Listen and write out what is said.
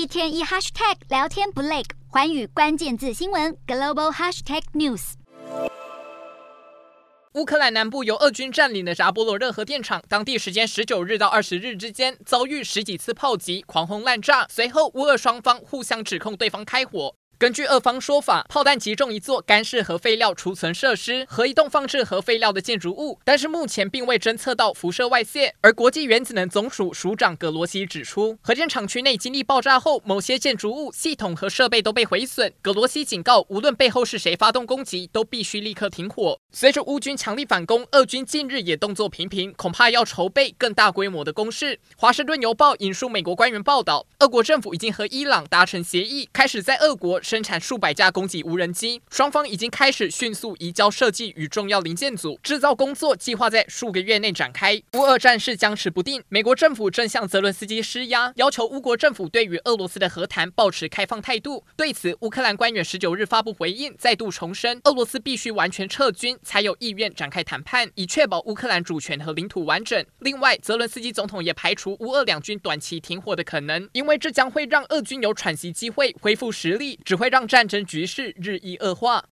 一天一 hashtag 聊天不累，环宇关键字新闻 global hashtag news。乌克兰南部由俄军占领的扎波罗热核电厂，当地时间十九日到二十日之间遭遇十几次炮击、狂轰滥炸，随后乌俄双方互相指控对方开火。根据俄方说法，炮弹击中一座干式核废料储存设施和一栋放置核废料的建筑物，但是目前并未侦测到辐射外泄。而国际原子能总署署长葛罗西指出，核电厂区内经历爆炸后，某些建筑物、系统和设备都被毁损。葛罗西警告，无论背后是谁发动攻击，都必须立刻停火。随着乌军强力反攻，俄军近日也动作频频，恐怕要筹备更大规模的攻势。华盛顿邮报引述美国官员报道，俄国政府已经和伊朗达成协议，开始在俄国。生产数百架攻击无人机，双方已经开始迅速移交设计与重要零件组，制造工作计划在数个月内展开。乌俄战事僵持不定，美国政府正向泽伦斯基施压，要求乌国政府对于俄罗斯的和谈保持开放态度。对此，乌克兰官员十九日发布回应，再度重申俄罗斯必须完全撤军，才有意愿展开谈判，以确保乌克兰主权和领土完整。另外，泽伦斯基总统也排除乌俄两军短期停火的可能，因为这将会让俄军有喘息机会，恢复实力。只会让战争局势日益恶化。